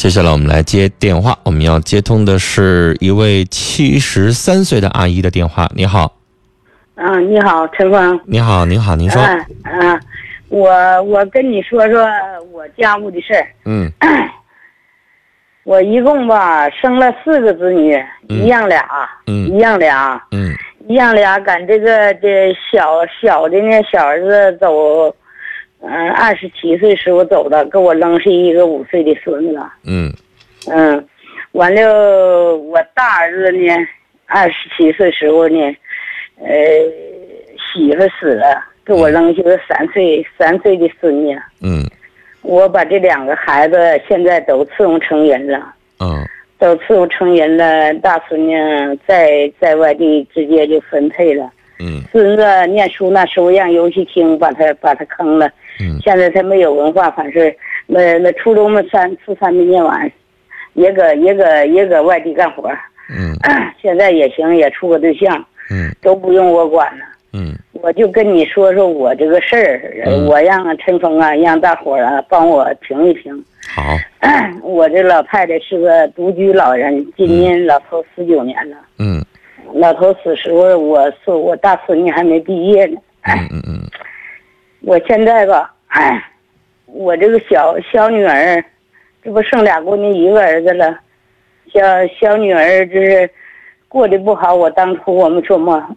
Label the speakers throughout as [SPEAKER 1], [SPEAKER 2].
[SPEAKER 1] 接下来我们来接电话，我们要接通的是一位七十三岁的阿姨的电话。你好，
[SPEAKER 2] 啊，你好，陈芳。
[SPEAKER 1] 你好，你好，您说。
[SPEAKER 2] 啊啊，我我跟你说说我家务的事儿。
[SPEAKER 1] 嗯
[SPEAKER 2] 我一共吧生了四个子女，
[SPEAKER 1] 嗯
[SPEAKER 2] 一样俩，
[SPEAKER 1] 嗯
[SPEAKER 2] 一样俩，
[SPEAKER 1] 嗯
[SPEAKER 2] 一样俩。赶这个这小小的呢，小儿子走，嗯、二十七岁时候走的，给我扔是一个五岁的孙子。
[SPEAKER 1] 嗯
[SPEAKER 2] 嗯，完了，我大儿子呢，二十七岁时候呢，呃，媳妇死了，给我扔下个三岁三岁的孙女。
[SPEAKER 1] 嗯
[SPEAKER 2] 我把这两个孩子现在都伺候成人了，
[SPEAKER 1] 嗯
[SPEAKER 2] 都伺候成人了。大孙女在在外地直接就分配了，
[SPEAKER 1] 嗯。
[SPEAKER 2] 孙子念书那时候让游戏厅把他把他坑了，
[SPEAKER 1] 嗯。
[SPEAKER 2] 现在他没有文化，反正那那初中嘛三初三没念完，也搁也搁也搁外地干活。
[SPEAKER 1] 嗯。
[SPEAKER 2] 现在也行，也处个对象，
[SPEAKER 1] 嗯。
[SPEAKER 2] 都不用我管了。
[SPEAKER 1] 嗯。
[SPEAKER 2] 我就跟你说说我这个事儿，呃
[SPEAKER 1] 嗯。
[SPEAKER 2] 我让陈峰啊，让大伙儿啊帮我评一评。
[SPEAKER 1] 好，
[SPEAKER 2] 我这老太太是个独居老人，今年老头十九年了。
[SPEAKER 1] 嗯
[SPEAKER 2] 老头死时候，我是我大孙女还没毕业呢。
[SPEAKER 1] 嗯嗯嗯
[SPEAKER 2] 我现在吧，哎，我这个小小女儿，这不剩俩姑娘一个儿子了，小小女儿就是过得不好。我当初我们说嘛，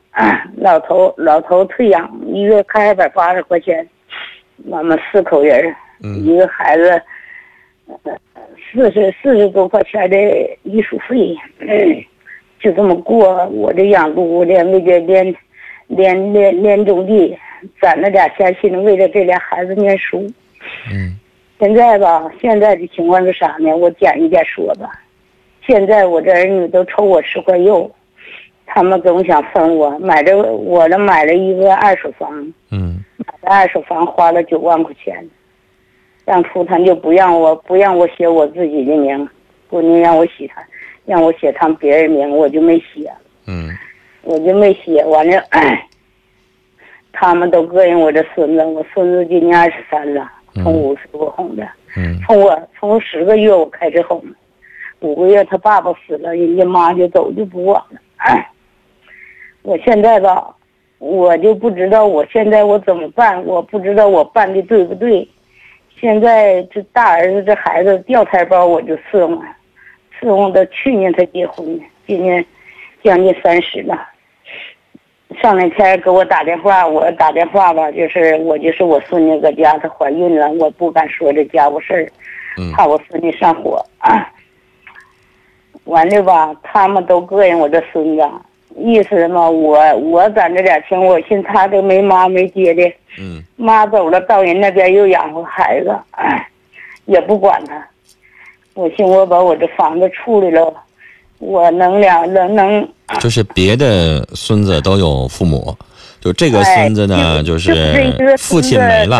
[SPEAKER 2] 老头老头退养，一月开二百八十块钱，我们四口人，
[SPEAKER 1] 嗯
[SPEAKER 2] 一个孩子，呃四十四十多块钱的医术费，嗯，就这么过。我这养猪的，为这连连连连种地，攒了点钱，心为了这俩孩子念书。
[SPEAKER 1] 嗯
[SPEAKER 2] 现在吧，现在的情况是啥呢？我简一点说吧。现在我这儿女都抽我十块肉，他们总想分我。买的我这买了一个二手房，
[SPEAKER 1] 嗯
[SPEAKER 2] 买的二手房花了九万块钱。当初他就不让我不让我写我自己的名，姑娘让我写他，让我写他们别人名，我就没写。
[SPEAKER 1] 嗯
[SPEAKER 2] 我就没写完了，他们都膈应我这孙子，我孙子今年二十三了，从五岁我哄的，
[SPEAKER 1] 嗯
[SPEAKER 2] 从我从十个月我开始哄，五个月他爸爸死了，人家妈就走就不管了。我现在吧，我就不知道我现在我怎么办，我不知道我办的对不对。现在这大儿子这孩子掉胎包我就伺候，伺候到去年才结婚的，今年将近三十了。上两天给我打电话，我打电话吧，就是我就是我孙女搁家，她怀孕了，我不敢说这家务事儿，
[SPEAKER 1] 嗯
[SPEAKER 2] 怕我孙女上火。啊、完了吧，他们都膈应我这孙子，意思嘛，我我攒这点钱，我寻他都没妈没爹的，
[SPEAKER 1] 嗯
[SPEAKER 2] 妈走了，到人那边又养活孩子，哎也不管他。我寻我把我这房子处理了，我能两能能
[SPEAKER 1] 就是别的孙子都有父母，就这个孙子呢，
[SPEAKER 2] 哎
[SPEAKER 1] 就是父亲没了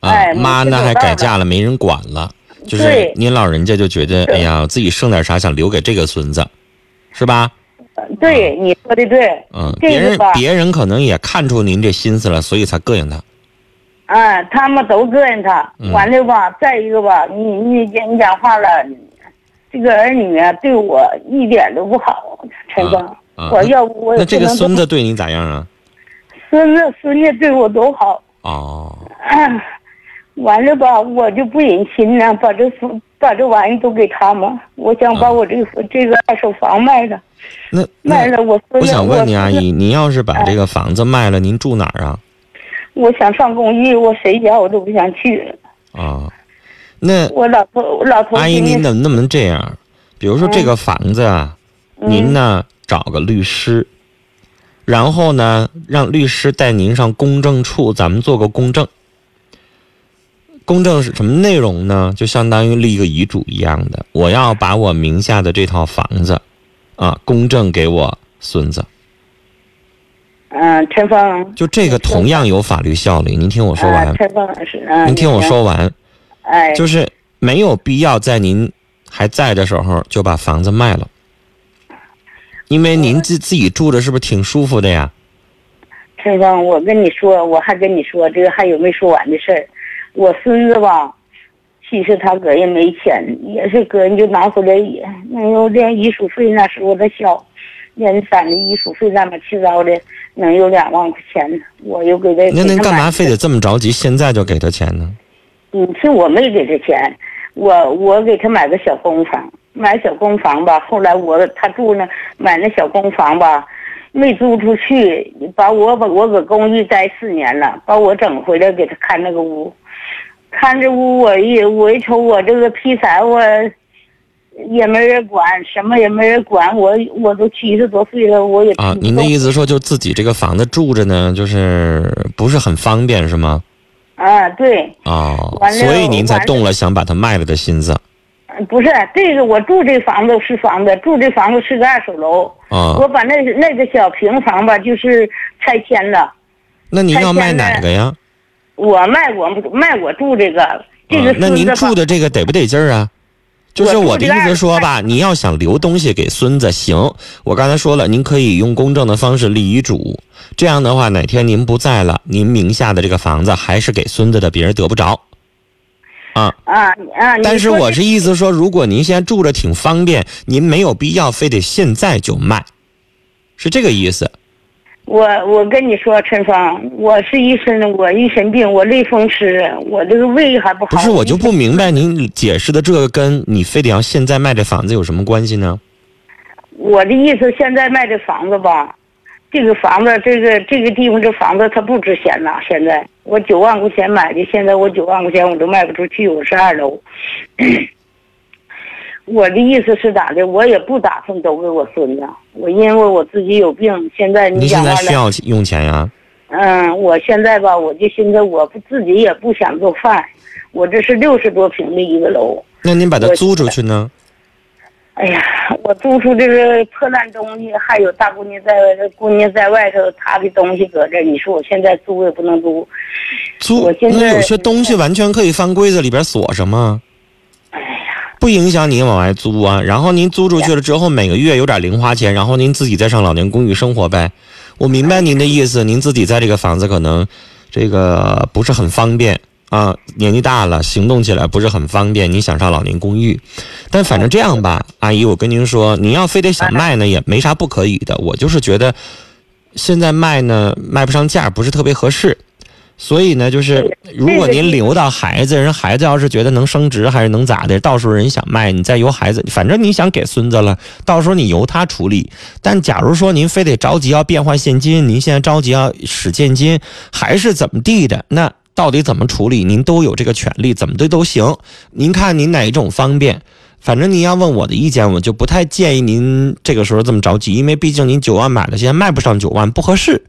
[SPEAKER 1] 啊
[SPEAKER 2] 哎，
[SPEAKER 1] 妈呢还改嫁了，没人管了。就是您老人家就觉得，哎呀，自己剩点啥想留给这个孙子，是吧？
[SPEAKER 2] 对，你说的对。
[SPEAKER 1] 嗯，别人别人可能也看出您这心思了，所以才膈应他。
[SPEAKER 2] 啊，他们都膈应他。
[SPEAKER 1] 嗯
[SPEAKER 2] 完了吧，再一个吧，你你讲你讲话了，这个儿女啊，对我一点都不好，陈哥。
[SPEAKER 1] 啊
[SPEAKER 2] 我要不我
[SPEAKER 1] 那这个孙子对你咋样啊？
[SPEAKER 2] 孙子孙女对我都好。
[SPEAKER 1] 哦，
[SPEAKER 2] 啊，完了吧，我就不忍心呢，把这把这玩意都给他们。我想把我这个、这个二手房卖了，
[SPEAKER 1] 那那
[SPEAKER 2] 卖了我孙子。
[SPEAKER 1] 我想问你阿姨，您要是把这个房子卖了，您住哪儿啊？
[SPEAKER 2] 我想上公寓，我谁家我都不想去。
[SPEAKER 1] 啊，那
[SPEAKER 2] 我老头我老头
[SPEAKER 1] 阿姨，您怎么能不能这样？比如说这个房子啊，
[SPEAKER 2] 嗯
[SPEAKER 1] 您呢找个律师，然后呢让律师带您上公证处，咱们做个公证。公证是什么内容呢？就相当于立个遗嘱一样的，我要把我名下的这套房子，啊，公证给我孙子。
[SPEAKER 2] 嗯，陈峰。
[SPEAKER 1] 就这个同样有法律效力。您听我说完
[SPEAKER 2] 啊，陈峰是。嗯，
[SPEAKER 1] 您听我。说完，
[SPEAKER 2] 哎，
[SPEAKER 1] 就是没有必要在您还在的时候就把房子卖了，因为您自自己住着是不是挺舒服的呀？
[SPEAKER 2] 陈峰，我跟你说，我还跟你说这个还有没说完的事儿。我孙子吧，其实他个人没钱，也是个人就拿回来也能有连医术费，那时候他小，连三的医术费乱七八糟的，能有两万块钱呢。我又给他，
[SPEAKER 1] 那您干嘛非得这么着急，现在就给他钱呢？
[SPEAKER 2] 嗯，是我没给他钱，我我给他买个小公房，买小公房吧。后来我他住那买那小公房吧，没租出去，把我把我搁公寓待四年了，把我整回来给他看那个屋。看这屋，我一我一瞅，我这个劈柴，我也没人管，什么也没人管，我我都七十多岁了，我也
[SPEAKER 1] 啊。您的意思说，就自己这个房子住着呢，就是不是很方便，是吗？
[SPEAKER 2] 啊，对。
[SPEAKER 1] 哦，所以您才动了想把它卖了的心思。
[SPEAKER 2] 不是这个，我住这房子是房子，住这房子是个二手楼。
[SPEAKER 1] 啊。
[SPEAKER 2] 我把那那个小平房吧，就是拆迁了。
[SPEAKER 1] 那您要卖哪个呀？
[SPEAKER 2] 我卖我卖我住这个这个
[SPEAKER 1] 那您住的这个得不得劲儿啊？就是我的意思说吧，你要想留东西给孙子，行。我刚才说了，您可以用公证的方式立遗嘱，这样的话，哪天您不在了，您名下的这个房子还是给孙子的，别人得不着。
[SPEAKER 2] 啊啊啊！
[SPEAKER 1] 但是我是意思说，如果您现在住着挺方便，您没有必要非得现在就卖，是这个意思。
[SPEAKER 2] 我我跟你说，陈芳，我是一身我一身病，我类风湿，我这个胃还不好。
[SPEAKER 1] 不是，我就不明白您解释的这个跟你非得要现在卖这房子有什么关系呢？
[SPEAKER 2] 我的意思，现在卖这房子吧，这个房子，这个这个地方这房子它不值钱了。现在我九万块钱买的，现在我九万块钱我都卖不出去，我是二楼。我的意思是咋的？我也不打算都给我孙子，我因为我自己有病，现在你
[SPEAKER 1] 现在需要用钱呀？
[SPEAKER 2] 嗯，我现在吧，我就寻思我不自己也不想做饭，我这是六十多平的一个楼。
[SPEAKER 1] 那您把它租出去呢？
[SPEAKER 2] 哎呀，我租出这个破烂东西，还有大姑娘在姑娘在外头，她的东西搁这，你说我现在租也不能租。
[SPEAKER 1] 租那有些东西完全可以放柜子里边锁上吗？不影响您往外租啊，然后您租出去了之后，每个月有点零花钱，然后您自己再上老年公寓生活呗。我明白您的意思，您自己在这个房子可能这个不是很方便啊，年纪大了，行动起来不是很方便。你想上老年公寓，但反正这样吧，阿姨，我跟您说，您要非得想卖呢，也没啥不可以的。我就是觉得现在卖呢，卖不上价，不是特别合适。所以呢，就是如果您留到孩子，人孩子要是觉得能升值还是能咋的，到时候人想卖，你再由孩子，反正你想给孙子了，到时候你由他处理。但假如说您非得着急要变换现金，您现在着急要使现金，还是怎么地的，那到底怎么处理，您都有这个权利，怎么的都行。您看您哪一种方便？反正您要问我的意见，我就不太建议您这个时候这么着急，因为毕竟您九万买的，现在卖不上九万，不合适。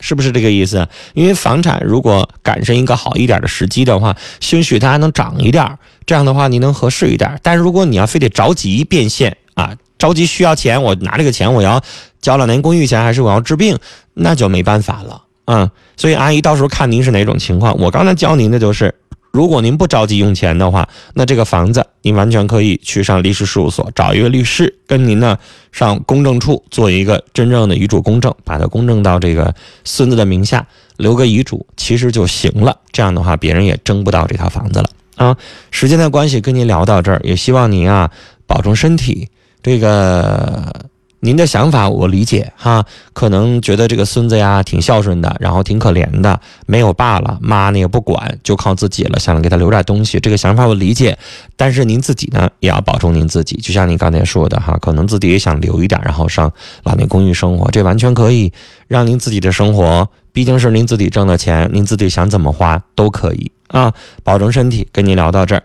[SPEAKER 1] 是不是这个意思？因为房产如果赶上一个好一点的时机的话，兴许它还能涨一点这样的话，您能合适一点。但是如果你要非得着急变现啊，着急需要钱，我拿这个钱我要交两年公寓钱，还是我要治病，那就没办法了嗯。所以阿姨到时候看您是哪种情况。我刚才教您的就是。如果您不着急用钱的话，那这个房子您完全可以去上律师事务所找一个律师，跟您呢上公证处做一个真正的遗嘱公证，把它公证到这个孙子的名下，留个遗嘱，其实就行了。这样的话，别人也争不到这套房子了啊。时间的关系，跟您聊到这儿，也希望您啊保重身体。这个。您的想法我理解哈，可能觉得这个孙子呀挺孝顺的，然后挺可怜的，没有爸了，妈呢也不管，就靠自己了，想给他留点东西。这个想法我理解，但是您自己呢也要保重您自己。就像您刚才说的哈，可能自己也想留一点，然后上老年公寓生活，这完全可以让您自己的生活，毕竟是您自己挣的钱，您自己想怎么花都可以啊。保重身体，跟您聊到这儿。